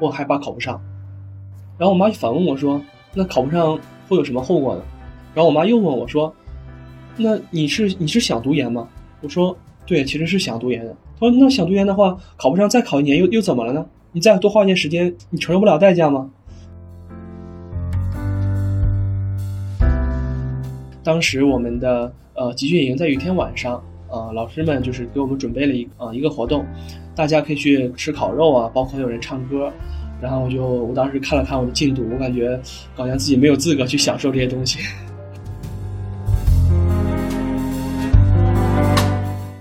我害怕考不上。然后我妈就反问我说：“那考不上会有什么后果呢？”然后我妈又问我说：“那你是你是想读研吗？”我说：“对，其实是想读研的。”她说：“那想读研的话，考不上再考一年又又怎么了呢？你再多花一年时间，你承受不了代价吗？”当时我们的呃集训营在有一天晚上，呃老师们就是给我们准备了一呃一个活动，大家可以去吃烤肉啊，包括有人唱歌。然后我就我当时看了看我的进度，我感觉好像自己没有资格去享受这些东西。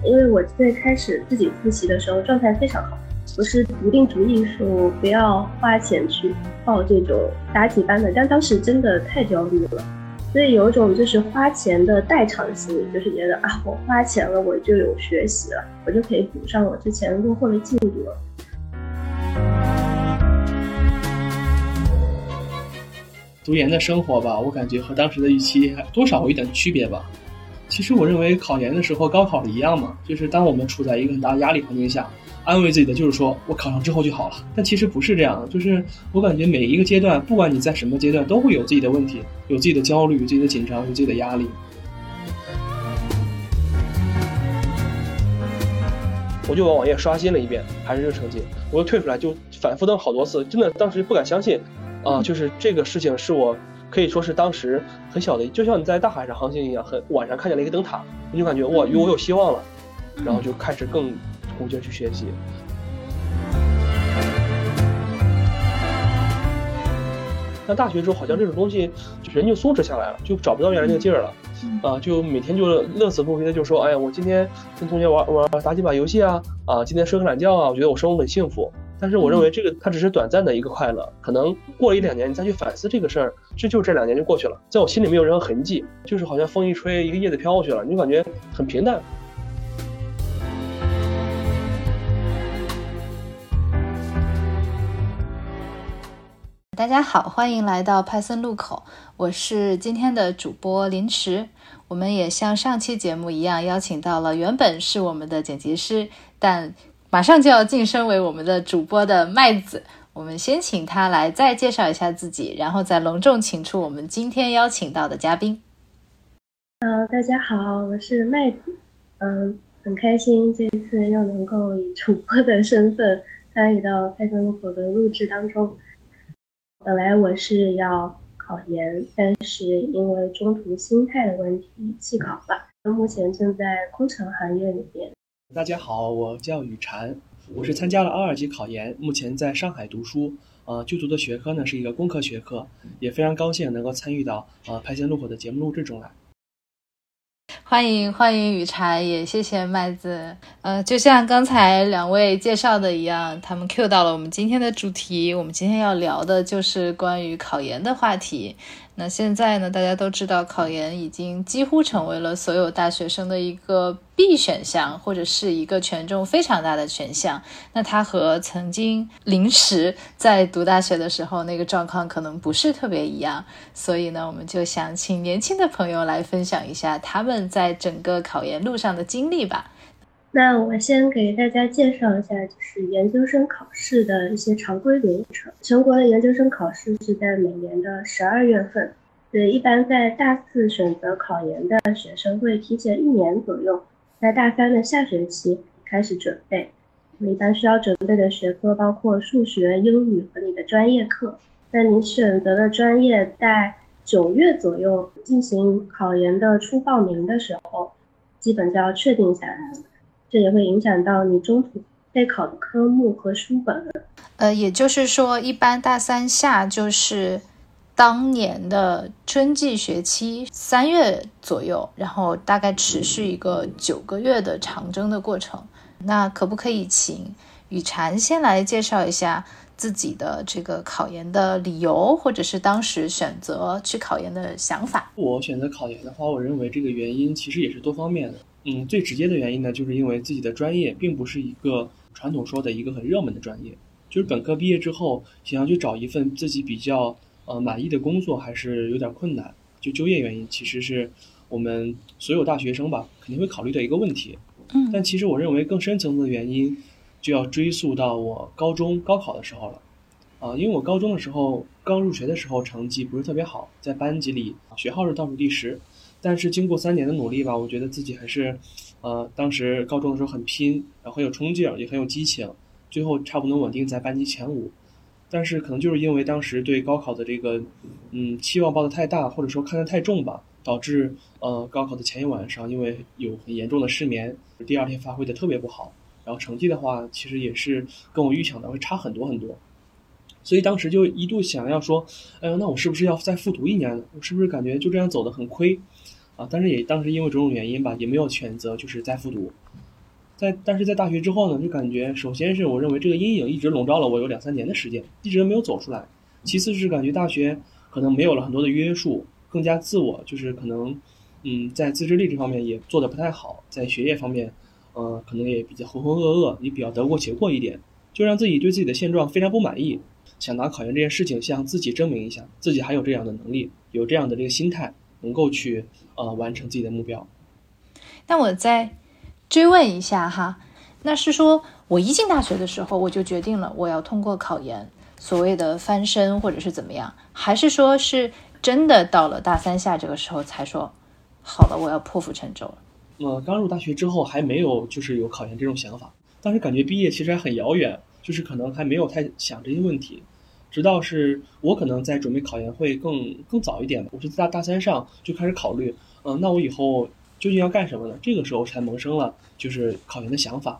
因为我最开始自己复习的时候状态非常好，我是笃定主意说不要花钱去报这种答题班的，但当时真的太焦虑了。所以有一种就是花钱的代偿心理，就是觉得啊，我花钱了，我就有学习了，我就可以补上我之前落后的进度了。读研的生活吧，我感觉和当时的预期多少有一点区别吧。其实我认为考研的时候高考一样嘛，就是当我们处在一个很大的压力环境下。安慰自己的就是说，我考上之后就好了。但其实不是这样，就是我感觉每一个阶段，不管你在什么阶段，都会有自己的问题，有自己的焦虑，有自己的紧张，有自己的压力。我就把网页刷新了一遍，还是这个成绩，我又退出来，就反复登好多次，真的当时不敢相信，啊，就是这个事情是我可以说是当时很小的，就像你在大海上航行一样，很晚上看见了一个灯塔，你就感觉哇，我有希望了，然后就开始更。鼓劲去学习。那大学之后，好像这种东西，人就松弛下来了，就找不到原来那个劲儿了。啊，就每天就乐此不疲的就说：“哎呀，我今天跟同学玩玩打几把游戏啊，啊，今天睡个懒觉啊，我觉得我生活很幸福。”但是我认为这个它只是短暂的一个快乐，可能过了一两年，你再去反思这个事儿，这就这两年就过去了，在我心里没有任何痕迹，就是好像风一吹，一个叶子飘过去了，你就感觉很平淡。大家好，欢迎来到派森路口，我是今天的主播林池。我们也像上期节目一样，邀请到了原本是我们的剪辑师，但马上就要晋升为我们的主播的麦子。我们先请他来再介绍一下自己，然后再隆重请出我们今天邀请到的嘉宾。呃，大家好，我是麦子。嗯，很开心这次又能够以主播的身份参与到派森路口的录制当中。本来我是要考研，但是因为中途心态的问题弃考了。目前正在工程行业里边。大家好，我叫雨禅，我是参加了二二级考研，目前在上海读书。呃，就读的学科呢是一个工科学科，也非常高兴能够参与到呃排线路口的节目录制中来。欢迎欢迎雨茶，也谢谢麦子。呃，就像刚才两位介绍的一样，他们 Q 到了我们今天的主题。我们今天要聊的就是关于考研的话题。那现在呢，大家都知道，考研已经几乎成为了所有大学生的一个必选项，或者是一个权重非常大的选项。那它和曾经临时在读大学的时候那个状况可能不是特别一样。所以呢，我们就想请年轻的朋友来分享一下他们在整个考研路上的经历吧。那我先给大家介绍一下，就是研究生考试的一些常规流程。全国的研究生考试是在每年的十二月份，对，一般在大四选择考研的学生会提前一年左右，在大三的下学期开始准备。我们一般需要准备的学科包括数学、英语和你的专业课。那你选择的专业在九月左右进行考研的初报名的时候，基本就要确定下来了。这也会影响到你中途备考的科目和书本。呃，也就是说，一般大三下就是当年的春季学期三月左右，然后大概持续一个九个月的长征的过程。那可不可以请雨禅先来介绍一下自己的这个考研的理由，或者是当时选择去考研的想法？我选择考研的话，我认为这个原因其实也是多方面的。嗯，最直接的原因呢，就是因为自己的专业并不是一个传统说的一个很热门的专业，就是本科毕业之后想要去找一份自己比较呃满意的工作，还是有点困难。就就业原因，其实是我们所有大学生吧肯定会考虑的一个问题。嗯，但其实我认为更深层次的原因，就要追溯到我高中高考的时候了。啊，因为我高中的时候刚入学的时候成绩不是特别好，在班级里学号是倒数第十，但是经过三年的努力吧，我觉得自己还是，呃，当时高中的时候很拼，然后很有冲劲，也很有激情，最后差不多稳定在班级前五。但是可能就是因为当时对高考的这个，嗯，期望抱得太大，或者说看得太重吧，导致呃高考的前一晚上，因为有很严重的失眠，第二天发挥的特别不好，然后成绩的话，其实也是跟我预想的会差很多很多，所以当时就一度想要说，哎呦，那我是不是要再复读一年呢？我是不是感觉就这样走的很亏，啊？但是也当时因为种种原因吧，也没有选择就是再复读。在但是在大学之后呢，就感觉首先是我认为这个阴影一直笼罩了我有两三年的时间，一直没有走出来。其次是感觉大学可能没有了很多的约束，更加自我，就是可能，嗯，在自制力这方面也做得不太好，在学业方面，呃，可能也比较浑浑噩噩，也比较得过且过一点，就让自己对自己的现状非常不满意，想拿考研这件事情向自己证明一下，自己还有这样的能力，有这样的这个心态，能够去呃完成自己的目标。那我再。追问一下哈，那是说我一进大学的时候我就决定了我要通过考研，所谓的翻身或者是怎么样，还是说是真的到了大三下这个时候才说好了我要破釜沉舟了？呃，刚入大学之后还没有就是有考研这种想法，当时感觉毕业其实还很遥远，就是可能还没有太想这些问题，直到是我可能在准备考研会更更早一点，我是在大三上就开始考虑，嗯，那我以后。究竟要干什么呢？这个时候才萌生了就是考研的想法，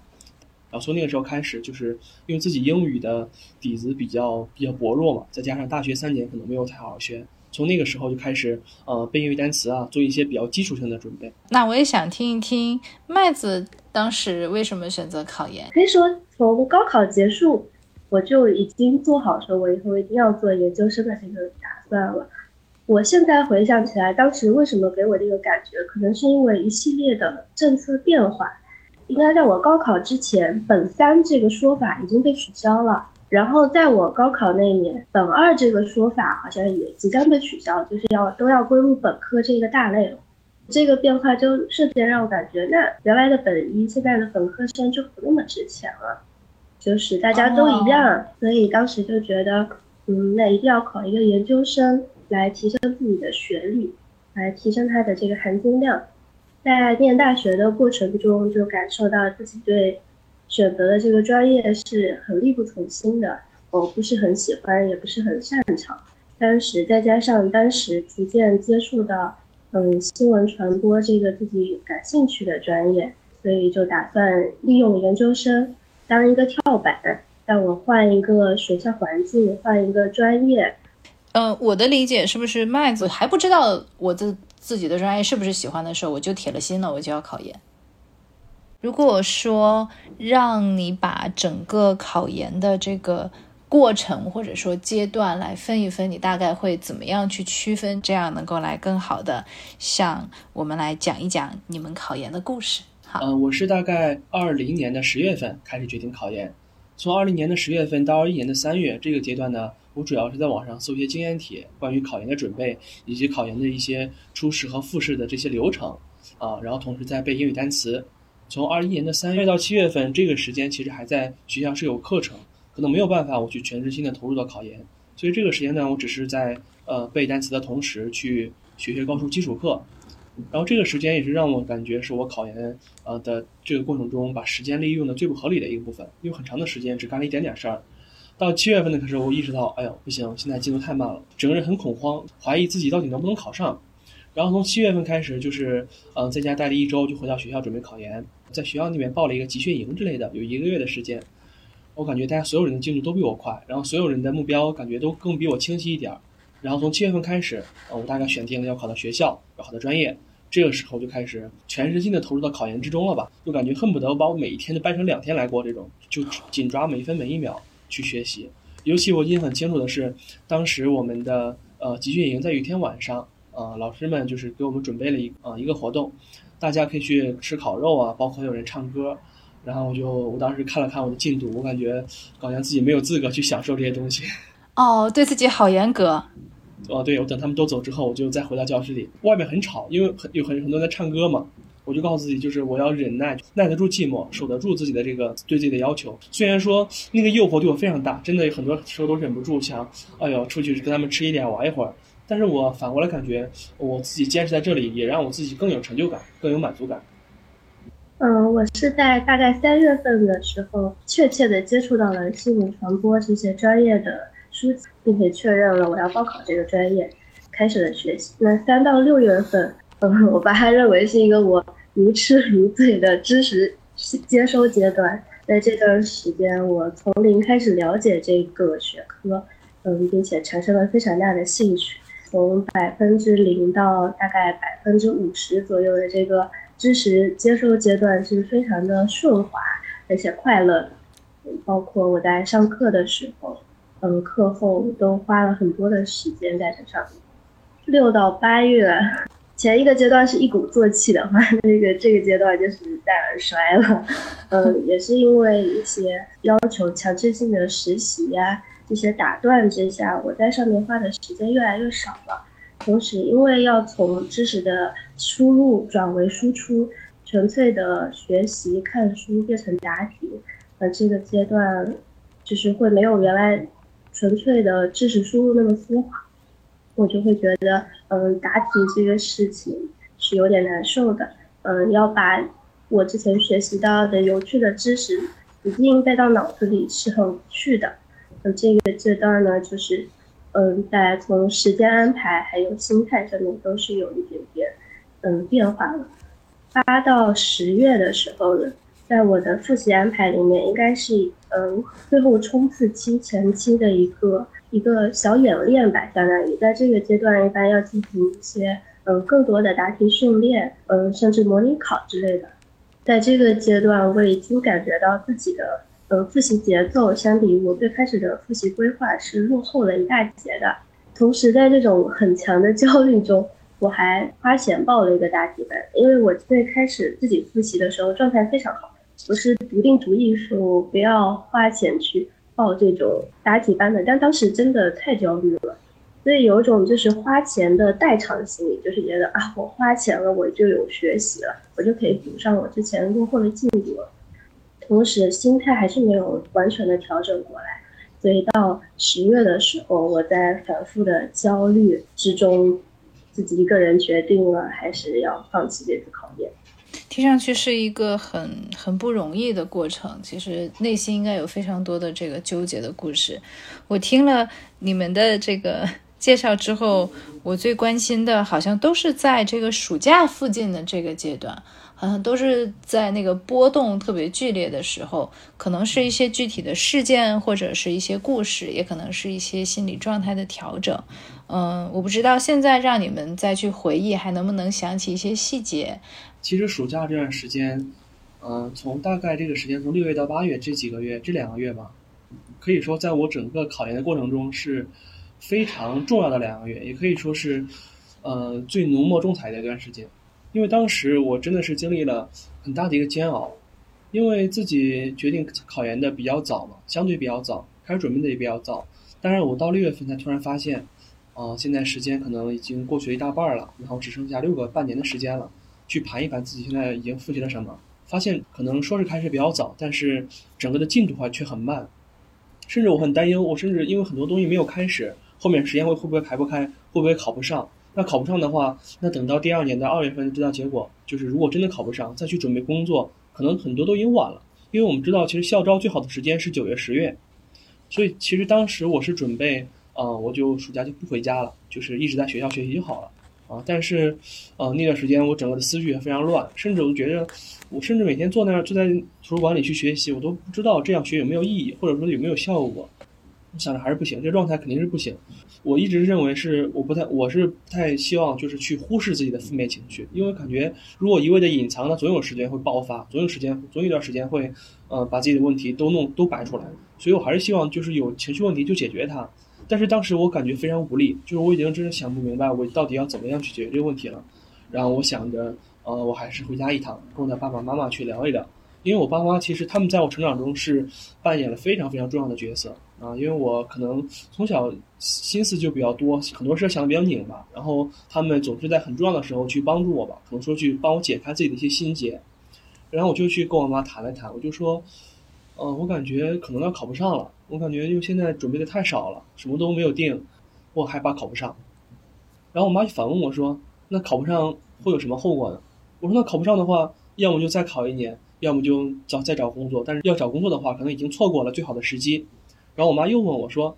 然后从那个时候开始，就是因为自己英语的底子比较比较薄弱嘛，再加上大学三年可能没有太好好学，从那个时候就开始呃背英语单词啊，做一些比较基础性的准备。那我也想听一听麦子当时为什么选择考研？可以说从高考结束，我就已经做好说我以后一定要做研究生的这个打算了。我现在回想起来，当时为什么给我这个感觉，可能是因为一系列的政策变化。应该在我高考之前，本三这个说法已经被取消了。然后在我高考那一年，本二这个说法好像也即将被取消，就是要都要归入本科这个大类了。这个变化就瞬间让我感觉，那原来的本一，现在的本科生就不那么值钱了，就是大家都一样。所以当时就觉得，嗯，那一定要考一个研究生。来提升自己的学历，来提升他的这个含金量。在念大学的过程中，就感受到自己对选择的这个专业是很力不从心的，我不是很喜欢，也不是很擅长。当时再加上当时逐渐接触到，嗯，新闻传播这个自己感兴趣的专业，所以就打算利用研究生当一个跳板，让我换一个学校环境，换一个专业。嗯，我的理解是不是麦子还不知道我的自己的专业是不是喜欢的时候，我就铁了心了，我就要考研。如果说让你把整个考研的这个过程或者说阶段来分一分，你大概会怎么样去区分？这样能够来更好的向我们来讲一讲你们考研的故事。好，嗯，我是大概二零年的十月份开始决定考研，从二零年的十月份到二一年的三月这个阶段呢。我主要是在网上搜一些经验帖，关于考研的准备以及考研的一些初试和复试的这些流程，啊，然后同时在背英语单词。从二一年的三月到七月份这个时间，其实还在学校是有课程，可能没有办法我去全身心的投入到考研，所以这个时间呢，我只是在呃背单词的同时去学学高数基础课，然后这个时间也是让我感觉是我考研呃的这个过程中把时间利用的最不合理的一个部分，因为很长的时间只干了一点点事儿。到七月份的时候，我意识到，哎呦，不行，现在进度太慢了，整个人很恐慌，怀疑自己到底能不能考上。然后从七月份开始，就是，嗯，在家待了一周，就回到学校准备考研，在学校里面报了一个集训营之类的，有一个月的时间。我感觉大家所有人的进度都比我快，然后所有人的目标感觉都更比我清晰一点。然后从七月份开始，呃，我大概选定了要考的学校，要考的专业，这个时候就开始全身心的投入到考研之中了吧，就感觉恨不得把我每一天都掰成两天来过，这种就紧抓每一分每一秒。去学习，尤其我印象很清楚的是，当时我们的呃集训营在有一天晚上，呃，老师们就是给我们准备了一呃一个活动，大家可以去吃烤肉啊，包括有人唱歌，然后我就我当时看了看我的进度，我感觉好像自己没有资格去享受这些东西。哦，对自己好严格。哦，对，我等他们都走之后，我就再回到教室里，外面很吵，因为很有很很多人在唱歌嘛，我就告诉自己，就是我要忍耐，耐得住寂寞，守得住自己的这个对自己的要求。虽然说那个诱惑对我非常大，真的很多时候都忍不住想，哎呦，出去跟他们吃一点，玩一会儿。但是我反过来感觉，我自己坚持在这里，也让我自己更有成就感，更有满足感。嗯，我是在大概三月份的时候，确切的接触到了新闻传播这些专业的书籍，并且确认了我要报考这个专业，开始了学习。那三到六月份，嗯，我把它认为是一个我如痴如醉的知识接收阶段。在这段时间，我从零开始了解这个学科，嗯，并且产生了非常大的兴趣。从百分之零到大概百分之五十左右的这个知识接收阶段是非常的顺滑，而且快乐。包括我在上课的时候，嗯，课后都花了很多的时间在这上面。六到八月，前一个阶段是一鼓作气的话，那个这个阶段就是带而衰了。嗯，也是因为一些要求强制性的实习呀。这些打断之下，我在上面花的时间越来越少了。同时，因为要从知识的输入转为输出，纯粹的学习看书变成答题，呃，这个阶段就是会没有原来纯粹的知识输入那么丝滑，我就会觉得，嗯，答题这个事情是有点难受的。嗯，要把我之前学习到的有趣的知识一定背到脑子里是很无趣的。那这个阶段呢，就是，嗯，在从时间安排还有心态上面都是有一点点，嗯，变化了。八到十月的时候呢，在我的复习安排里面，应该是，嗯，最后冲刺期前期的一个一个小演练吧，相当于在这个阶段一般要进行一些，嗯，更多的答题训练，嗯，甚至模拟考之类的。在这个阶段，我已经感觉到自己的。呃，复习节奏相比我最开始的复习规划是落后了一大截的。同时，在这种很强的焦虑中，我还花钱报了一个答题班，因为我最开始自己复习的时候状态非常好，我是笃定主意说不要花钱去报这种答题班的。但当时真的太焦虑了，所以有种就是花钱的代偿心理，就是觉得啊，我花钱了，我就有学习了，我就可以补上我之前落后的进度了。同时，心态还是没有完全的调整过来，所以到十月的时候，我在反复的焦虑之中，自己一个人决定了还是要放弃这次考验。听上去是一个很很不容易的过程，其实内心应该有非常多的这个纠结的故事。我听了你们的这个 介绍之后，我最关心的好像都是在这个暑假附近的这个阶段。嗯，都是在那个波动特别剧烈的时候，可能是一些具体的事件，或者是一些故事，也可能是一些心理状态的调整。嗯，我不知道现在让你们再去回忆，还能不能想起一些细节。其实暑假这段时间，嗯，从大概这个时间，从六月到八月这几个月，这两个月吧，可以说在我整个考研的过程中是非常重要的两个月，也可以说是，呃，最浓墨重彩的一段时间。因为当时我真的是经历了很大的一个煎熬，因为自己决定考研的比较早嘛，相对比较早，开始准备的也比较早。但是我到六月份才突然发现，啊，现在时间可能已经过去了一大半了，然后只剩下六个半年的时间了，去盘一盘自己现在已经复习了什么，发现可能说是开始比较早，但是整个的进度话却很慢，甚至我很担忧，我甚至因为很多东西没有开始，后面时间会会不会排不开，会不会考不上？那考不上的话，那等到第二年的二月份知道结果，就是如果真的考不上，再去准备工作，可能很多都已经晚了。因为我们知道，其实校招最好的时间是九月、十月，所以其实当时我是准备，啊，我就暑假就不回家了，就是一直在学校学习就好了，啊，但是，呃，那段时间我整个的思绪也非常乱，甚至我觉得，我甚至每天坐那儿，坐在图书馆里去学习，我都不知道这样学有没有意义，或者说有没有效果。想着还是不行，这状态肯定是不行。我一直认为是我不太，我是不太希望就是去忽视自己的负面情绪，因为感觉如果一味的隐藏，那总有时间会爆发，总有时间，总有一段时间会，呃，把自己的问题都弄都摆出来。所以我还是希望就是有情绪问题就解决它。但是当时我感觉非常无力，就是我已经真的想不明白我到底要怎么样去解决这个问题了。然后我想着，呃，我还是回家一趟，跟我的爸爸妈妈去聊一聊。因为我爸妈其实他们在我成长中是扮演了非常非常重要的角色啊，因为我可能从小心思就比较多，很多事想的比较拧吧，然后他们总是在很重要的时候去帮助我吧，可能说去帮我解开自己的一些心结，然后我就去跟我妈谈了谈，我就说，呃，我感觉可能要考不上了，我感觉因为现在准备的太少了，什么都没有定，我害怕考不上，然后我妈就反问我说，那考不上会有什么后果呢？我说那考不上的话，要么就再考一年。要么就找再找工作，但是要找工作的话，可能已经错过了最好的时机。然后我妈又问我说：“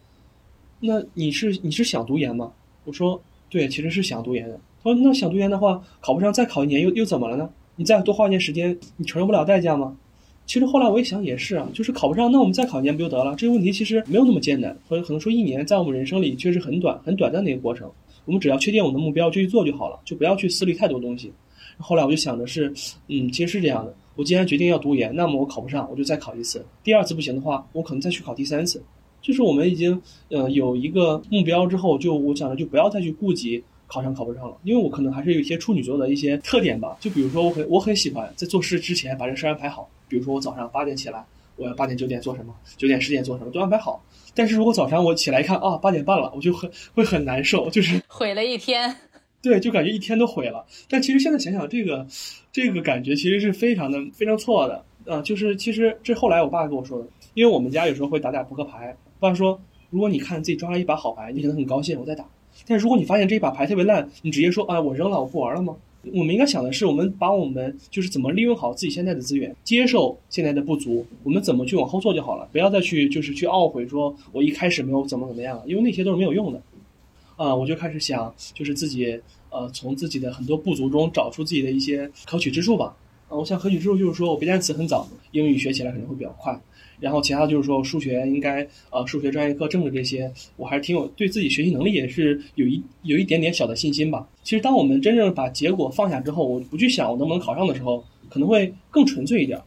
那你是你是想读研吗？”我说：“对，其实是想读研的。”她说：“那想读研的话，考不上再考一年又又怎么了呢？你再多花一年时间，你承受不了代价吗？”其实后来我一想也是啊，就是考不上，那我们再考一年不就得了？这个问题其实没有那么艰难，或者可能说一年在我们人生里确实很短很短暂的一个过程。我们只要确定我们的目标就去做就好了，就不要去思虑太多东西。后来我就想的是，嗯，其实是这样的。我既然决定要读研，那么我考不上，我就再考一次。第二次不行的话，我可能再去考第三次。就是我们已经，呃，有一个目标之后，就我想着就不要再去顾及考上考不上了。因为我可能还是有一些处女座的一些特点吧。就比如说，我很我很喜欢在做事之前把这事安排好。比如说我早上八点起来，我要八点九点做什么，九点十点做什么，都安排好。但是如果早上我起来一看啊，八点半了，我就很会很难受，就是毁了一天。对，就感觉一天都毁了。但其实现在想想，这个，这个感觉其实是非常的非常错的啊。就是其实这后来我爸跟我说的，因为我们家有时候会打打扑克牌。爸说，如果你看自己抓了一把好牌，你可能很高兴，我再打。但如果你发现这一把牌特别烂，你直接说啊，我扔了，我不玩了吗？我们应该想的是，我们把我们就是怎么利用好自己现在的资源，接受现在的不足，我们怎么去往后做就好了，不要再去就是去懊悔说我一开始没有怎么怎么样，因为那些都是没有用的。啊，我就开始想，就是自己。呃，从自己的很多不足中找出自己的一些可取之处吧。啊，我想可取之处就是说我背单词很早，英语学起来可能会比较快。然后其他就是说数学应该，呃，数学专业课、政治这些，我还是挺有对自己学习能力也是有一有一点点小的信心吧。其实当我们真正把结果放下之后，我不去想我能不能考上的时候，可能会更纯粹一点。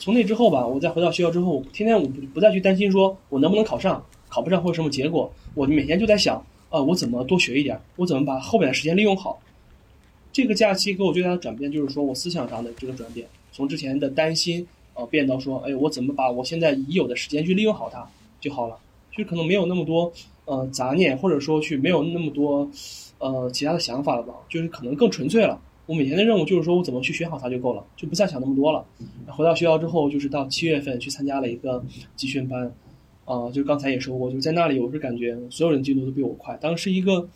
从那之后吧，我再回到学校之后，天天我不不再去担心说我能不能考上，考不上会有什么结果，我每天就在想。啊，我怎么多学一点？我怎么把后面的时间利用好？这个假期给我最大的转变就是说我思想上的这个转变，从之前的担心，呃，变到说，哎，我怎么把我现在已有的时间去利用好它就好了？就可能没有那么多呃杂念，或者说去没有那么多呃其他的想法了吧？就是可能更纯粹了。我每天的任务就是说我怎么去学好它就够了，就不再想那么多了。回到学校之后，就是到七月份去参加了一个集训班。啊，就刚才也说过，就在那里，我是感觉所有人进度都比我快，当时一个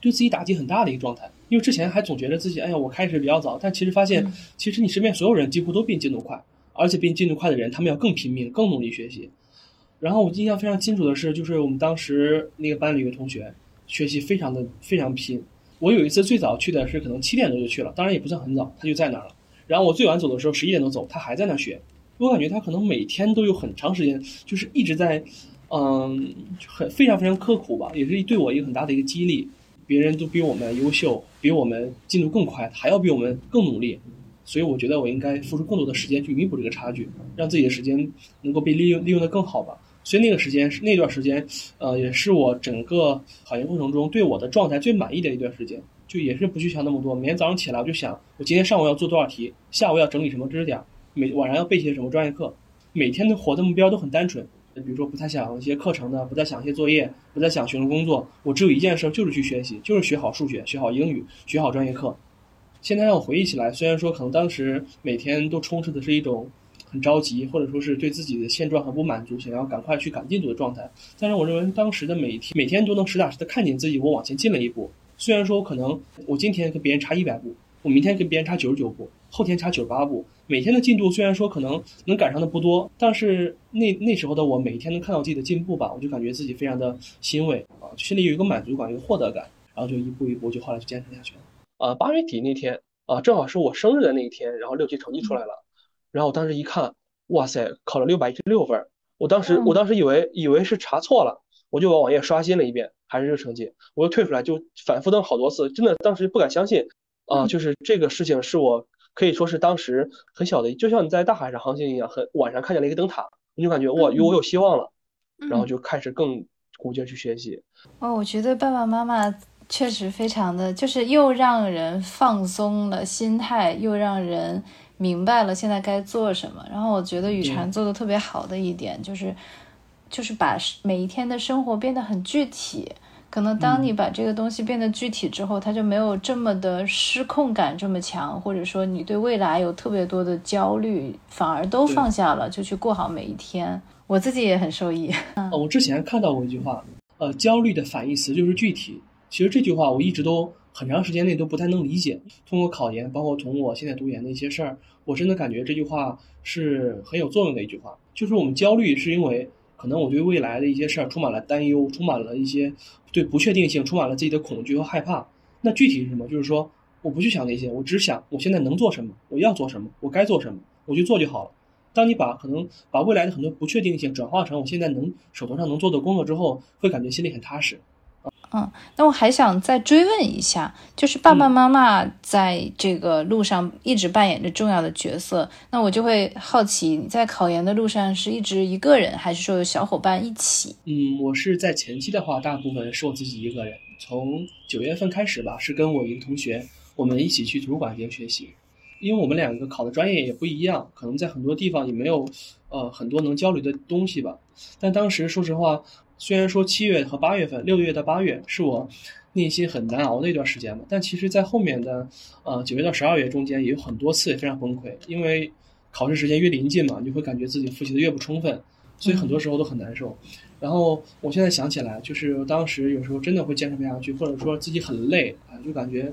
对自己打击很大的一个状态。因为之前还总觉得自己，哎呀，我开始比较早，但其实发现，其实你身边所有人几乎都比你进度快，而且比你进度快的人，他们要更拼命、更努力学习。然后我印象非常清楚的是，就是我们当时那个班里一个同学，学习非常的非常拼。我有一次最早去的是可能七点多就去了，当然也不算很早，他就在那儿了。然后我最晚走的时候十一点多走，他还在那儿学。我感觉他可能每天都有很长时间，就是一直在，嗯，很非常非常刻苦吧，也是对我一个很大的一个激励。别人都比我们优秀，比我们进度更快，还要比我们更努力，所以我觉得我应该付出更多的时间去弥补这个差距，让自己的时间能够被利用利用的更好吧。所以那个时间是那段时间，呃，也是我整个考研过程中对我的状态最满意的一段时间。就也是不去想那么多，每天早上起来我就想，我今天上午要做多少题，下午要整理什么知识点。每晚上要备些什么专业课，每天的活的目标都很单纯，比如说不太想一些课程的，不再想一些作业，不再想学生工作，我只有一件事，就是去学习，就是学好数学，学好英语，学好专业课。现在让我回忆起来，虽然说可能当时每天都充斥的是一种很着急，或者说是对自己的现状很不满足，想要赶快去赶进度的状态，但是我认为当时的每天每天都能实打实的看见自己我往前进了一步。虽然说我可能我今天跟别人差一百步，我明天跟别人差九十九步，后天差九十八步。每天的进度虽然说可能能赶上的不多，但是那那时候的我每天能看到自己的进步吧，我就感觉自己非常的欣慰啊，心里有一个满足感，一个获得感，然后就一步一步就后来就坚持下去了。啊，八月底那天啊，正好是我生日的那一天，然后六级成绩出来了，然后我当时一看，哇塞，考了六百一十六分，我当时我当时以为以为是查错了，我就把网页刷新了一遍，还是这个成绩，我又退出来就反复登好多次，真的当时不敢相信啊，就是这个事情是我。可以说是当时很小的，就像你在大海上航行一样，很晚上看见了一个灯塔，你就感觉哇，我有希望了，然后就开始更鼓劲去学习。哦，我觉得爸爸妈妈确实非常的，就是又让人放松了心态，又让人明白了现在该做什么。然后我觉得雨禅做的特别好的一点就是，就是把每一天的生活变得很具体。可能当你把这个东西变得具体之后，它就没有这么的失控感这么强，或者说你对未来有特别多的焦虑，反而都放下了，就去过好每一天。我自己也很受益。嗯，我之前看到过一句话，呃，焦虑的反义词就是具体。其实这句话我一直都很长时间内都不太能理解。通过考研，包括从我现在读研的一些事儿，我真的感觉这句话是很有作用的一句话。就是我们焦虑是因为可能我对未来的一些事儿充满了担忧，充满了一些对不确定性，充满了自己的恐惧和害怕。那具体是什么？就是说我不去想那些，我只想我现在能做什么，我要做什么，我该做什么，我去做就好了。当你把可能把未来的很多不确定性转化成我现在能手头上能做的工作之后，会感觉心里很踏实。嗯，那我还想再追问一下，就是爸爸妈妈在这个路上一直扮演着重要的角色，那我就会好奇，你在考研的路上是一直一个人，还是说有小伙伴一起？嗯，我是在前期的话，大部分是我自己一个人。从九月份开始吧，是跟我一个同学，我们一起去图书馆进行学习。因为我们两个考的专业也不一样，可能在很多地方也没有，呃，很多能交流的东西吧。但当时说实话，虽然说七月和八月份，六月到八月是我内心很难熬的一段时间嘛，但其实，在后面的，呃，九月到十二月中间，也有很多次也非常崩溃，因为考试时间越临近嘛，你就会感觉自己复习的越不充分，所以很多时候都很难受。然后我现在想起来，就是当时有时候真的会坚持不下去，或者说自己很累啊，就感觉。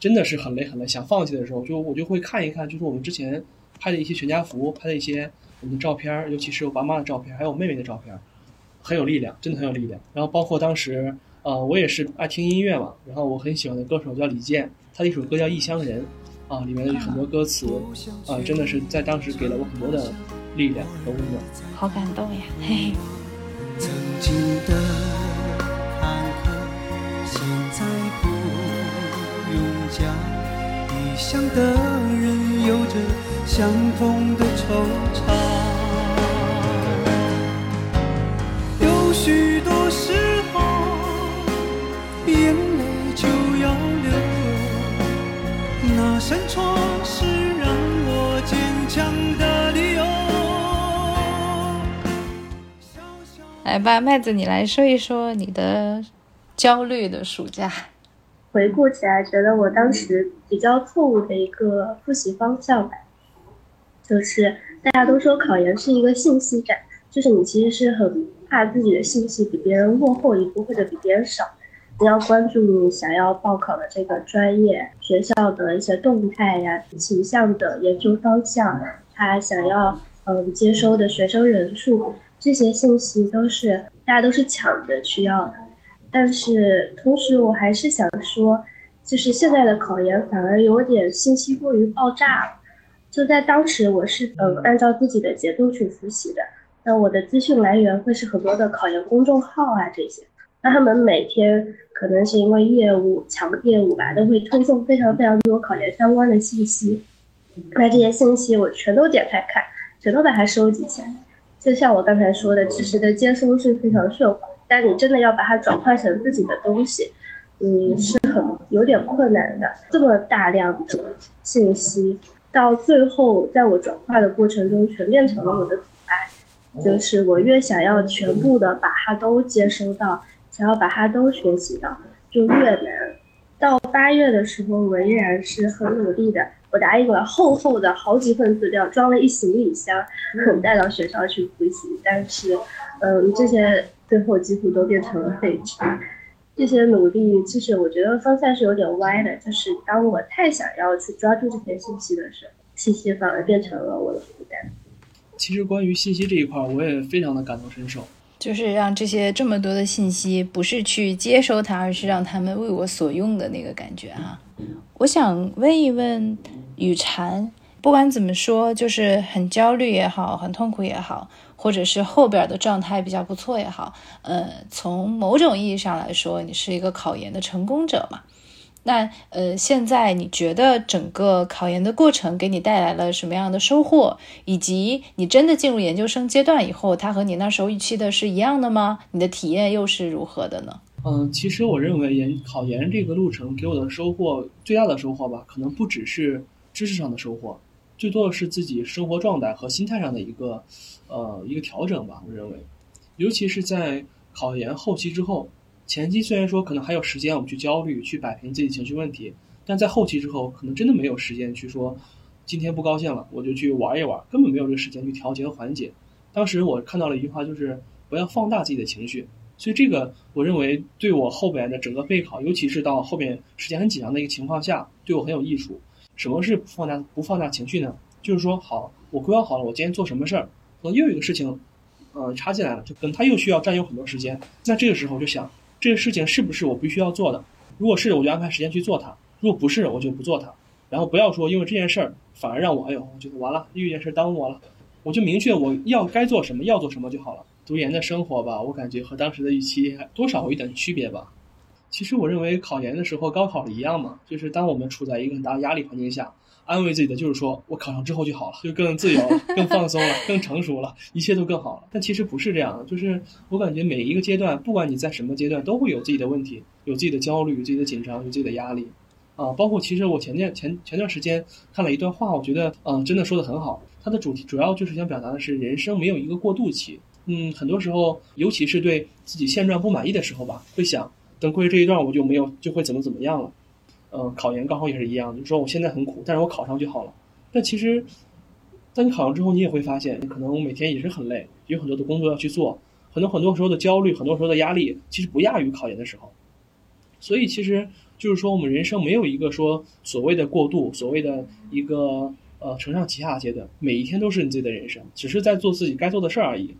真的是很累很累，想放弃的时候，就我就会看一看，就是我们之前拍的一些全家福，拍的一些我们的照片，尤其是我爸妈的照片，还有我妹妹的照片，很有力量，真的很有力量。然后包括当时，呃，我也是爱听音乐嘛，然后我很喜欢的歌手叫李健，他的一首歌叫《异乡人》，啊，里面的很多歌词，啊，真的是在当时给了我很多的力量和温暖。好感动呀，嘿。曾经的坎坷，现在不用讲，异乡的人有着相同的惆怅，来吧，麦子，你来说一说你的焦虑的暑假。回顾起来，觉得我当时比较错误的一个复习方向吧，就是大家都说考研是一个信息战，就是你其实是很怕自己的信息比别人落后一步或者比别人少，你要关注你想要报考的这个专业、学校的一些动态呀、倾向的研究方向，他想要嗯接收的学生人数，这些信息都是大家都是抢着去要的。但是同时，我还是想说，就是现在的考研反而有点信息过于爆炸了。就在当时，我是嗯按照自己的节奏去复习的。那我的资讯来源会是很多的考研公众号啊这些。那他们每天可能是因为业务抢业务吧，都会推送非常非常多考研相关的信息。那这些信息我全都点开看，全都把它收集起来。就像我刚才说的，知识的接收是非常顺滑。但你真的要把它转换成自己的东西，嗯，是很有点困难的。这么大量的信息，到最后在我转化的过程中，全变成了我的阻碍。就是我越想要全部的把它都接收到，想要把它都学习到，就越难。到八月的时候，我依然是很努力的，我答应了厚厚的好几份资料，装了一行李箱，带到学校去复习。但是，嗯，这些。最后几乎都变成了废纸。这些努力，其实我觉得方向是有点歪的。就是当我太想要去抓住这些信息的时候，信息反而变成了我的负担。其实关于信息这一块，我也非常的感同身受。就是让这些这么多的信息，不是去接收它，而是让他们为我所用的那个感觉啊。我想问一问雨禅，不管怎么说，就是很焦虑也好，很痛苦也好。或者是后边的状态比较不错也好，呃，从某种意义上来说，你是一个考研的成功者嘛？那呃，现在你觉得整个考研的过程给你带来了什么样的收获？以及你真的进入研究生阶段以后，它和你那时候预期的是一样的吗？你的体验又是如何的呢？嗯，其实我认为研考研这个路程给我的收获最大的收获吧，可能不只是知识上的收获，最多的是自己生活状态和心态上的一个呃一个调整吧。我认为，尤其是在考研后期之后，前期虽然说可能还有时间我们去焦虑、去摆平自己情绪问题，但在后期之后，可能真的没有时间去说今天不高兴了我就去玩一玩，根本没有这个时间去调节和缓解。当时我看到了一句话，就是不要放大自己的情绪。所以这个，我认为对我后边的整个备考，尤其是到后边时间很紧张的一个情况下，对我很有益处。什么是放大不放大情绪呢？就是说，好，我规划好了，我今天做什么事儿，可能又有一个事情，呃，插进来了，就可能他又需要占用很多时间。那这个时候就想，这个事情是不是我必须要做的？如果是，我就安排时间去做它；如果不是，我就不做它。然后不要说因为这件事儿反而让我，哎呦，我觉得完了，又一件事耽误我了。我就明确我要该做什么，要做什么就好了。读研的生活吧，我感觉和当时的预期还多少有一点区别吧。其实我认为考研的时候高考一样嘛，就是当我们处在一个很大的压力环境下，安慰自己的就是说我考上之后就好了，就更自由了，更放松了，更成熟了，一切都更好了。但其实不是这样的，就是我感觉每一个阶段，不管你在什么阶段，都会有自己的问题，有自己的焦虑，有自己的紧张，有自己的压力。啊，包括其实我前段前前段时间看了一段话，我觉得嗯，真的说的很好。它的主题主要就是想表达的是人生没有一个过渡期。嗯，很多时候，尤其是对自己现状不满意的时候吧，会想，等过去这一段我就没有，就会怎么怎么样了。嗯，考研、刚好也是一样，就是说我现在很苦，但是我考上就好了。但其实，当你考上之后，你也会发现，可能每天也是很累，有很多的工作要去做，很多很多时候的焦虑，很多时候的压力，其实不亚于考研的时候。所以，其实就是说，我们人生没有一个说所谓的过渡，所谓的一个呃承上启下阶段，每一天都是你自己的人生，只是在做自己该做的事儿而已。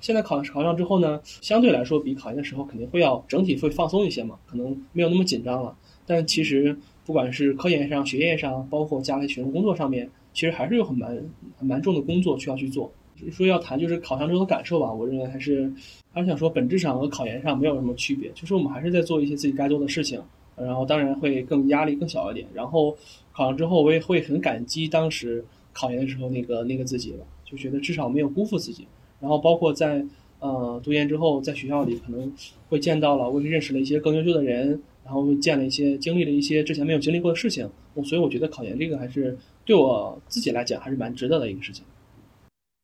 现在考考上之后呢，相对来说比考研的时候肯定会要整体会放松一些嘛，可能没有那么紧张了。但其实不管是科研上、学业上，包括家里学生工作上面，其实还是有很蛮蛮重的工作需要去做。说要谈就是考上之后的感受吧，我认为还是还是想说本质上和考研上没有什么区别，就是我们还是在做一些自己该做的事情，然后当然会更压力更小一点。然后考上之后，我也会很感激当时考研的时候那个那个自己了，就觉得至少没有辜负自己。然后包括在呃读研之后，在学校里可能会见到了，我也认识了一些更优秀的人，然后见了一些经历了一些之前没有经历过的事情，所以我觉得考研这个还是对我自己来讲还是蛮值得的一个事情。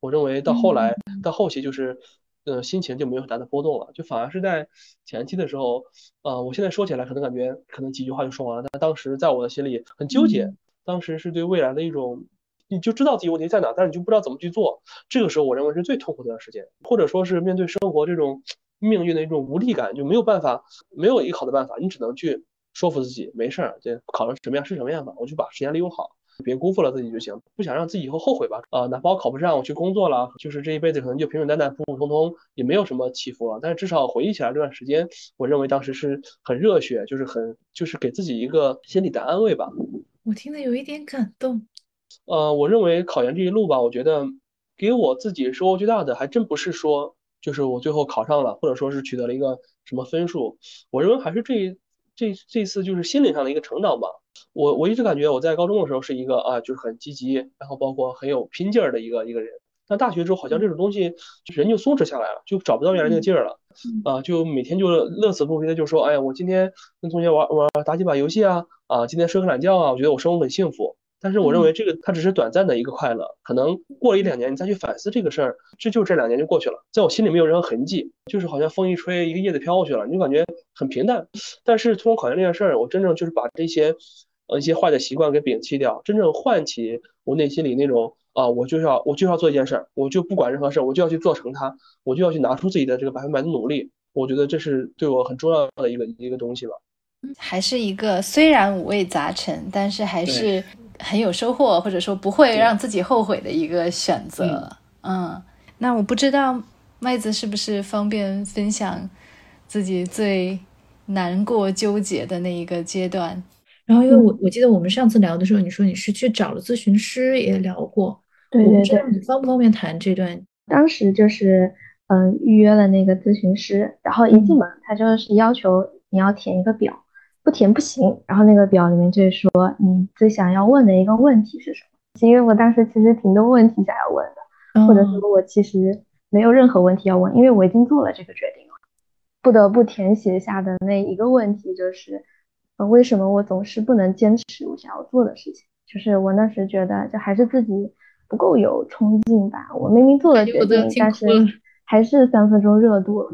我认为到后来到后期就是，呃心情就没有很大的波动了，就反而是在前期的时候，呃我现在说起来可能感觉可能几句话就说完了，但当时在我的心里很纠结，当时是对未来的一种。你就知道自己问题在哪，但是你就不知道怎么去做。这个时候，我认为是最痛苦的一段时间，或者说是面对生活这种命运的一种无力感，就没有办法，没有一个好的办法，你只能去说服自己，没事儿，这考成什么样是什么样吧，我就把时间利用好，别辜负了自己就行。不想让自己以后后悔吧？啊，哪怕我考不上，我去工作了，就是这一辈子可能就平平淡淡、普普通通，也没有什么起伏了。但是至少回忆起来这段时间，我认为当时是很热血，就是很，就是给自己一个心理的安慰吧。我听得有一点感动。呃，我认为考研这一路吧，我觉得给我自己收获最大的，还真不是说就是我最后考上了，或者说是取得了一个什么分数。我认为还是这这这次就是心理上的一个成长吧。我我一直感觉我在高中的时候是一个啊，就是很积极，然后包括很有拼劲儿的一个一个人。但大学之后好像这种东西，人就松弛下来了，就找不到原来那个劲儿了。啊，就每天就乐此不疲的就说，哎呀，我今天跟同学玩玩打几把游戏啊，啊，今天睡个懒觉啊，我觉得我生活很幸福。但是我认为这个它只是短暂的一个快乐，可能过了一两年，你再去反思这个事儿，这就这两年就过去了，在我心里没有任何痕迹，就是好像风一吹，一个叶子飘过去了，你就感觉很平淡。但是通过考研这件事儿，我真正就是把这些呃一些坏的习惯给摒弃掉，真正唤起我内心里那种啊，我就要我就要做一件事儿，我就不管任何事儿，我就要去做成它，我就要去拿出自己的这个百分百的努力。我觉得这是对我很重要的一个一个东西吧。还是一个虽然五味杂陈，但是还是。很有收获，或者说不会让自己后悔的一个选择。嗯，那我不知道麦子是不是方便分享自己最难过、纠结的那一个阶段。然后，因为我我记得我们上次聊的时候，你说你是去找了咨询师，也聊过。对对对，你方不方便谈这段？当时就是嗯，预约了那个咨询师，然后一进门，他就是要求你要填一个表。不填不行，然后那个表里面就是说你最想要问的一个问题是什么？因为我当时其实挺多问题想要问的，或者说我其实没有任何问题要问，因为我已经做了这个决定了，不得不填写下的那一个问题就是，呃，为什么我总是不能坚持我想要做的事情？就是我那时觉得，就还是自己不够有冲劲吧。我明明做了决定，但是还是三分钟热度了。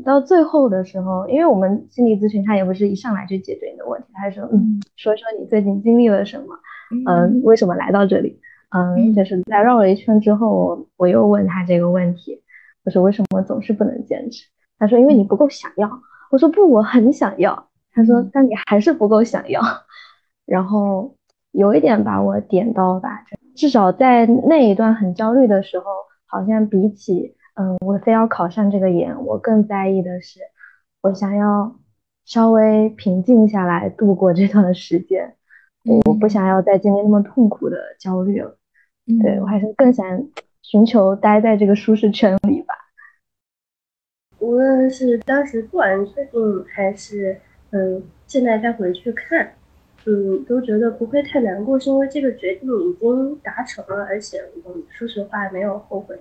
到最后的时候，因为我们心理咨询，他也不是一上来就解决你的问题，他说，嗯，说说你最近经历了什么，嗯，为什么来到这里，嗯，就是在绕了一圈之后，我我又问他这个问题，我说为什么总是不能坚持？他说因为你不够想要。我说不，我很想要。他说，但你还是不够想要。然后有一点把我点到吧，至少在那一段很焦虑的时候，好像比起。嗯，我非要考上这个研，我更在意的是，我想要稍微平静下来度过这段时间，我不想要再经历那么痛苦的焦虑了。对我还是更想寻求待在这个舒适圈里吧。无论是当时做完决定，还是嗯现在再回去看，嗯，都觉得不会太难过，是因为这个决定已经达成了，而且我说实话没有后悔。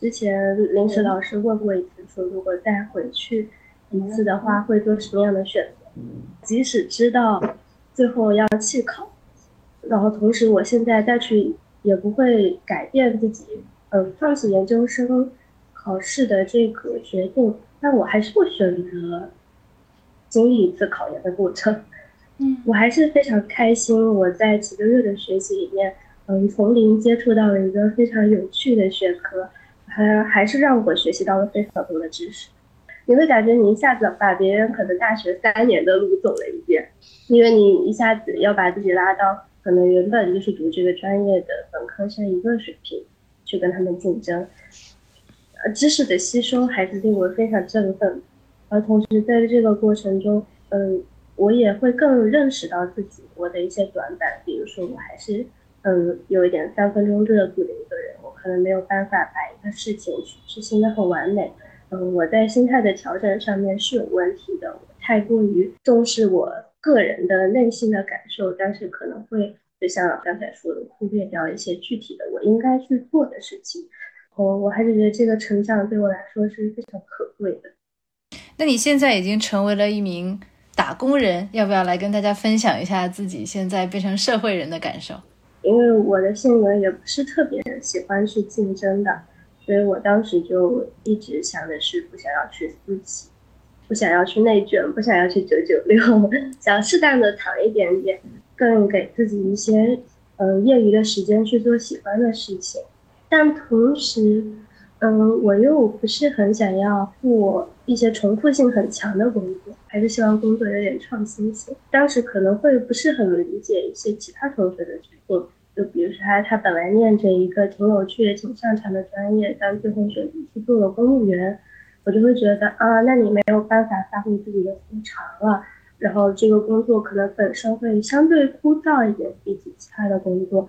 之前临时老师问过一次，说如果再回去一次的话，会做什么样的选择？即使知道最后要弃考，然后同时我现在再去也不会改变自己，嗯，放弃研究生考试的这个决定，但我还是会选择经历一次考研的过程。嗯，我还是非常开心，我在几个月的学习里面，嗯，从零接触到了一个非常有趣的学科。还还是让我学习到了非常多的知识，你会感觉你一下子把别人可能大学三年的路走了一遍，因为你一下子要把自己拉到可能原本就是读这个专业的本科生一个水平去跟他们竞争，呃，知识的吸收还是令我非常振奋，而同时在这个过程中，嗯，我也会更认识到自己我的一些短板，比如说我还是。嗯，有一点三分钟热度的一个人，可能没有办法把一个事情去执行的很完美。嗯，我在心态的调整上面是有问题的，我太过于重视我个人的内心的感受，但是可能会就像刚才说的，忽略掉一些具体的我应该去做的事情。我我还是觉得这个成长对我来说是非常可贵的。那你现在已经成为了一名打工人，要不要来跟大家分享一下自己现在变成社会人的感受？因为我的性格也不是特别喜欢去竞争的，所以我当时就一直想的是不想要去私企，不想要去内卷，不想要去九九六，想适当的躺一点点，更给自己一些嗯业余的时间去做喜欢的事情，但同时。嗯，我又不是很想要做一些重复性很强的工作，还是希望工作有点创新性。当时可能会不是很理解一些其他同学的决定，就比如说他他本来念着一个挺有趣的、挺擅长的专业，但最后选择去做了公务员，我就会觉得啊，那你没有办法发挥自己的特长了。然后这个工作可能本身会相对枯燥一点，比起其他的工作。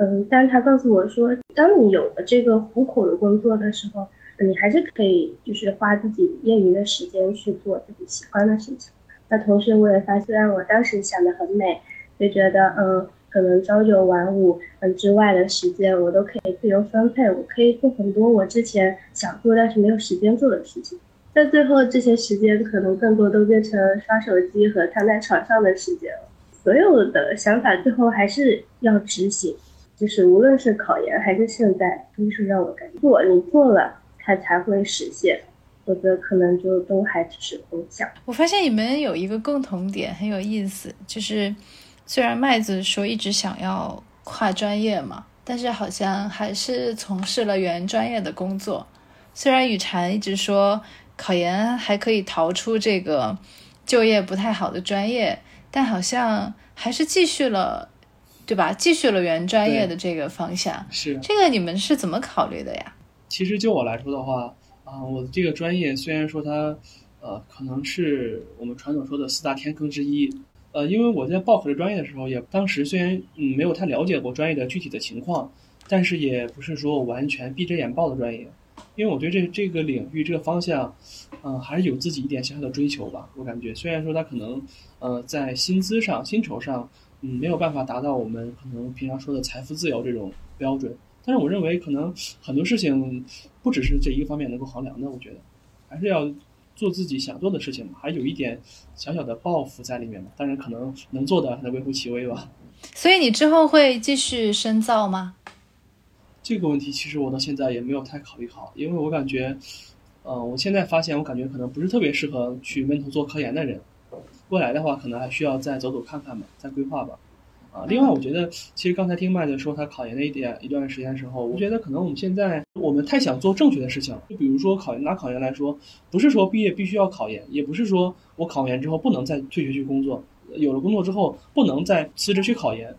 嗯，但是他告诉我说，当你有了这个糊口的工作的时候，你还是可以就是花自己业余的时间去做自己喜欢的事情。那同时我也发现，我当时想的很美，就觉得嗯，可能朝九晚五嗯之外的时间我都可以自由分配，我可以做很多我之前想做但是没有时间做的事情。但最后这些时间可能更多都变成刷手机和躺在床上的时间了。所有的想法最后还是要执行。就是无论是考研还是现在，都是让我感觉做你做了，它才会实现，否则可能就都还只是空想。我发现你们有一个共同点很有意思，就是虽然麦子说一直想要跨专业嘛，但是好像还是从事了原专业的工作。虽然雨禅一直说考研还可以逃出这个就业不太好的专业，但好像还是继续了。对吧？继续了原专业的这个方向，是这个你们是怎么考虑的呀？其实就我来说的话，啊，我的这个专业虽然说它，呃，可能是我们传统说的四大天坑之一，呃，因为我在报考这专业的时候，也当时虽然嗯没有太了解过专业的具体的情况，但是也不是说我完全闭着眼报的专业，因为我对这这个领域这个方向，嗯，还是有自己一点小小的追求吧。我感觉虽然说它可能，呃，在薪资上、薪酬上。嗯，没有办法达到我们可能平常说的财富自由这种标准，但是我认为可能很多事情不只是这一个方面能够衡量的，我觉得还是要做自己想做的事情嘛，还有一点小小的抱负在里面嘛。当然，可能能做的还微乎其微吧。所以你之后会继续深造吗？这个问题其实我到现在也没有太考虑好，因为我感觉，呃，我现在发现我感觉可能不是特别适合去闷头做科研的人，未来的话可能还需要再走走看看吧，再规划吧。啊，另外我觉得，其实刚才听麦子说他考研的一点一段时间的时候，我觉得可能我们现在我们太想做正确的事情了，就比如说考研拿考研来说，不是说毕业必须要考研，也不是说我考完研之后不能再退学去工作，有了工作之后不能再辞职去考研。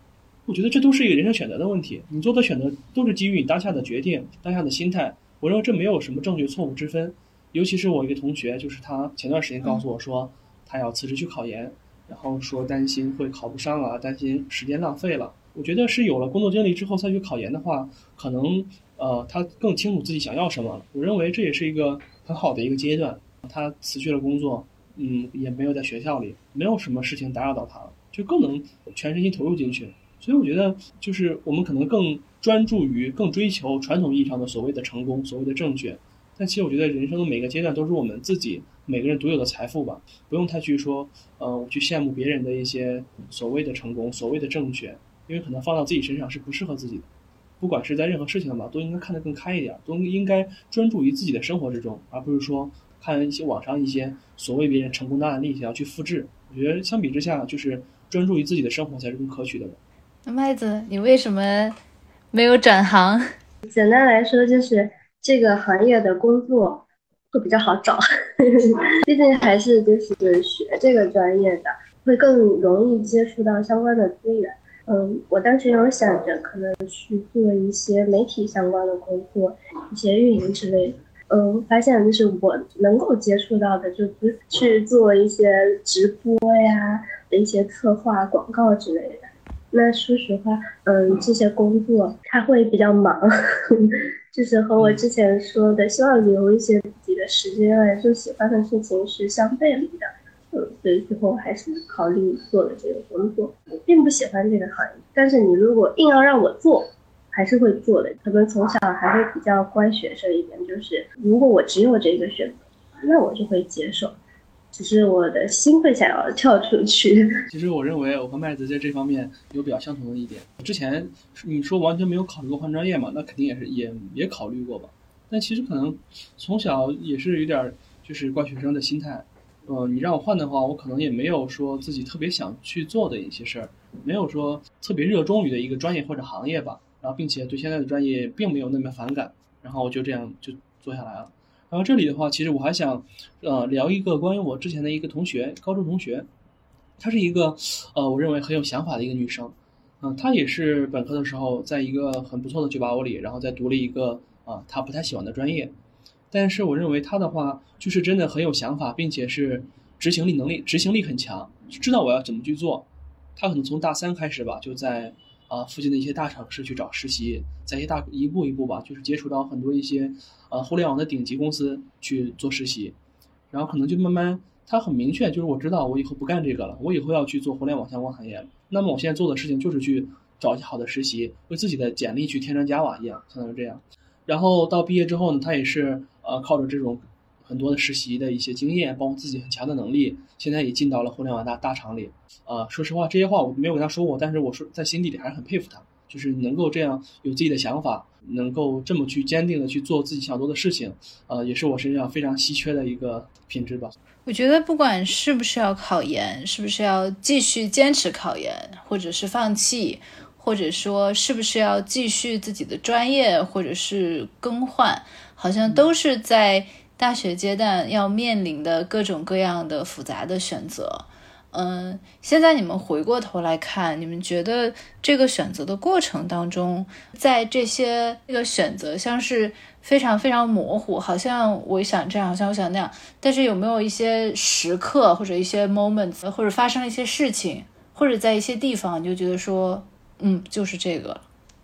我觉得这都是一个人生选择的问题，你做的选择都是基于你当下的决定、当下的心态。我认为这没有什么正确错误之分。尤其是我一个同学，就是他前段时间告诉我说，他要辞职去考研。然后说担心会考不上啊，担心时间浪费了。我觉得是有了工作经历之后再去考研的话，可能呃他更清楚自己想要什么了。我认为这也是一个很好的一个阶段。他辞去了工作，嗯，也没有在学校里，没有什么事情打扰到他了，就更能全身心投入进去。所以我觉得就是我们可能更专注于、更追求传统意义上的所谓的成功、所谓的正确。但其实我觉得人生的每个阶段都是我们自己。每个人独有的财富吧，不用太去说，呃，我去羡慕别人的一些所谓的成功、所谓的正确，因为可能放到自己身上是不适合自己的。不管是在任何事情上吧，都应该看得更开一点，都应该专注于自己的生活之中，而不是说看一些网上一些所谓别人成功的案例想要去复制。我觉得相比之下，就是专注于自己的生活才是更可取的。那麦子，你为什么没有转行？简单来说，就是这个行业的工作。会比较好找，毕竟还是就是学这个专业的，会更容易接触到相关的资源。嗯，我当时有想着可能去做一些媒体相关的工作，一些运营之类的。嗯，发现就是我能够接触到的，就是去做一些直播呀一些策划、广告之类的。那说实话，嗯，这些工作它会比较忙。就是和我之前说的，希望留一些的时间来做喜欢的事情是相背离的。嗯，所以最后还是考虑做了这个工作。我并不喜欢这个行业，但是你如果硬要让我做，还是会做的。可能从小还会比较乖学生一点，就是如果我只有这个选择，那我就会接受。只是我的心会想要跳出去。其实我认为我和麦子在这方面有比较相同的一点。之前你说完全没有考虑过换专业嘛？那肯定也是也也考虑过吧。但其实可能从小也是有点就是乖学生的心态。呃，你让我换的话，我可能也没有说自己特别想去做的一些事儿，没有说特别热衷于的一个专业或者行业吧。然后并且对现在的专业并没有那么反感，然后我就这样就做下来了。然后这里的话，其实我还想，呃，聊一个关于我之前的一个同学，高中同学，她是一个，呃，我认为很有想法的一个女生，嗯，她也是本科的时候在一个很不错的九八五里，然后再读了一个啊他不太喜欢的专业，但是我认为他的话就是真的很有想法，并且是执行力能力执行力很强，知道我要怎么去做，他可能从大三开始吧，就在。啊，附近的一些大城市去找实习，在一些大一步一步吧，就是接触到很多一些呃互联网的顶级公司去做实习，然后可能就慢慢他很明确，就是我知道我以后不干这个了，我以后要去做互联网相关行业。那么我现在做的事情就是去找一些好的实习，为自己的简历去添砖加瓦一样，相当于这样。然后到毕业之后呢，他也是呃靠着这种。很多的实习的一些经验，包括自己很强的能力，现在也进到了互联网大大厂里。呃，说实话，这些话我没有跟他说过，但是我说在心底里还是很佩服他，就是能够这样有自己的想法，能够这么去坚定的去做自己想做的事情，呃，也是我身上非常稀缺的一个品质吧。我觉得不管是不是要考研，是不是要继续坚持考研，或者是放弃，或者说是不是要继续自己的专业，或者是更换，好像都是在。大学阶段要面临的各种各样的复杂的选择，嗯，现在你们回过头来看，你们觉得这个选择的过程当中，在这些那个选择像是非常非常模糊，好像我想这样，好像我想那样，但是有没有一些时刻或者一些 moments，或者发生了一些事情，或者在一些地方，你就觉得说，嗯，就是这个，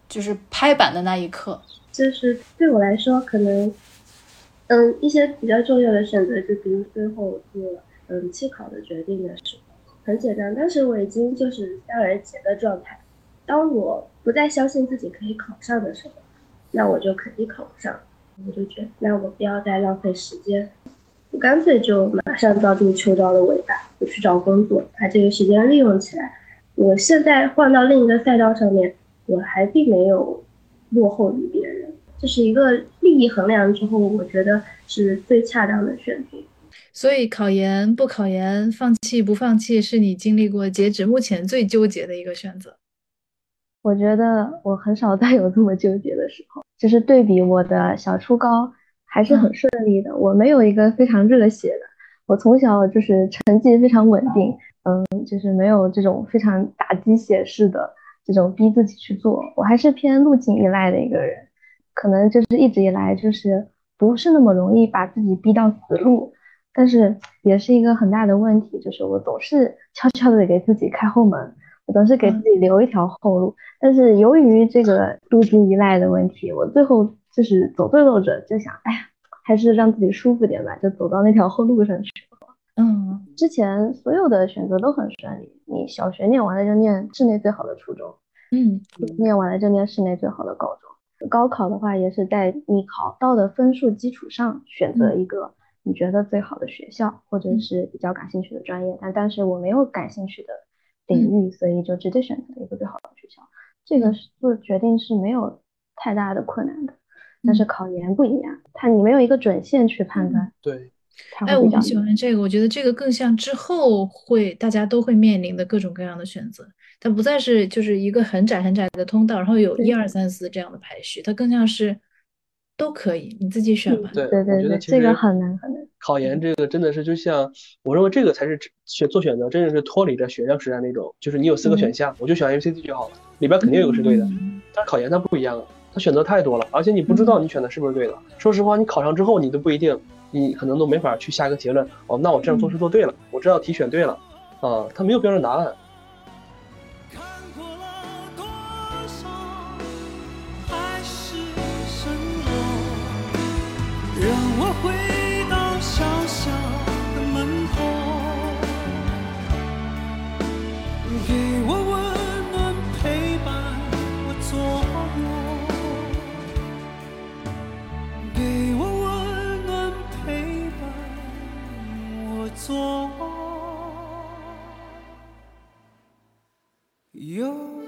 就是拍板的那一刻，就是对我来说可能。嗯，一些比较重要的选择，就比如最后做嗯弃考的决定的时候，很简单。当时我已经就是当然结的状态，当我不再相信自己可以考上的时候，那我就肯定考不上。我就觉得，那我不要再浪费时间，我干脆就马上抓住秋招的尾巴，就去找工作，把这个时间利用起来。我现在换到另一个赛道上面，我还并没有落后于别人。这是一个利益衡量之后，我觉得是最恰当的选择。所以，考研不考研，放弃不放弃，是你经历过截止目前最纠结的一个选择。我觉得我很少再有这么纠结的时候。就是对比我的小初高，还是很顺利的。我没有一个非常热血的，我从小就是成绩非常稳定，嗯，就是没有这种非常打鸡血式的这种逼自己去做。我还是偏路径依赖的一个人，可能就是一直以来就是不是那么容易把自己逼到死路。但是也是一个很大的问题，就是我总是悄悄的给自己开后门，我总是给自己留一条后路。但是由于这个路径依赖的问题，我最后就是走着走着就想，哎呀，还是让自己舒服点吧，就走到那条后路上去了。嗯，之前所有的选择都很顺利，你小学念完了就念市内最好的初中，嗯，念完了就念市内最好的高中，高考的话也是在你考到的分数基础上选择一个。你觉得最好的学校，或者是比较感兴趣的专业，但但是我没有感兴趣的领域，所以就直接选择了一个最好的学校。这个做决定是没有太大的困难的。但是考研不一样，它你没有一个准线去判断。对，哎，我很喜欢这个，我觉得这个更像之后会大家都会面临的各种各样的选择，它不再是就是一个很窄很窄的通道，然后有一二三四这样的排序，它更像是。都可以，你自己选吧。对对对，这个很难很难。考研这个真的是就像我认为这个才是选做选择，真的是脱离了学生时代那种，就是你有四个选项，我就选 A、B、C、D 就好了，里边肯定有个是对的。但是考研它不一样了，它选择太多了，而且你不知道你选的是不是对的。说实话，你考上之后你都不一定，你可能都没法去下一个结论。哦，那我这样做是做对了，我这道题选对了，啊，它没有标准答案。做。有。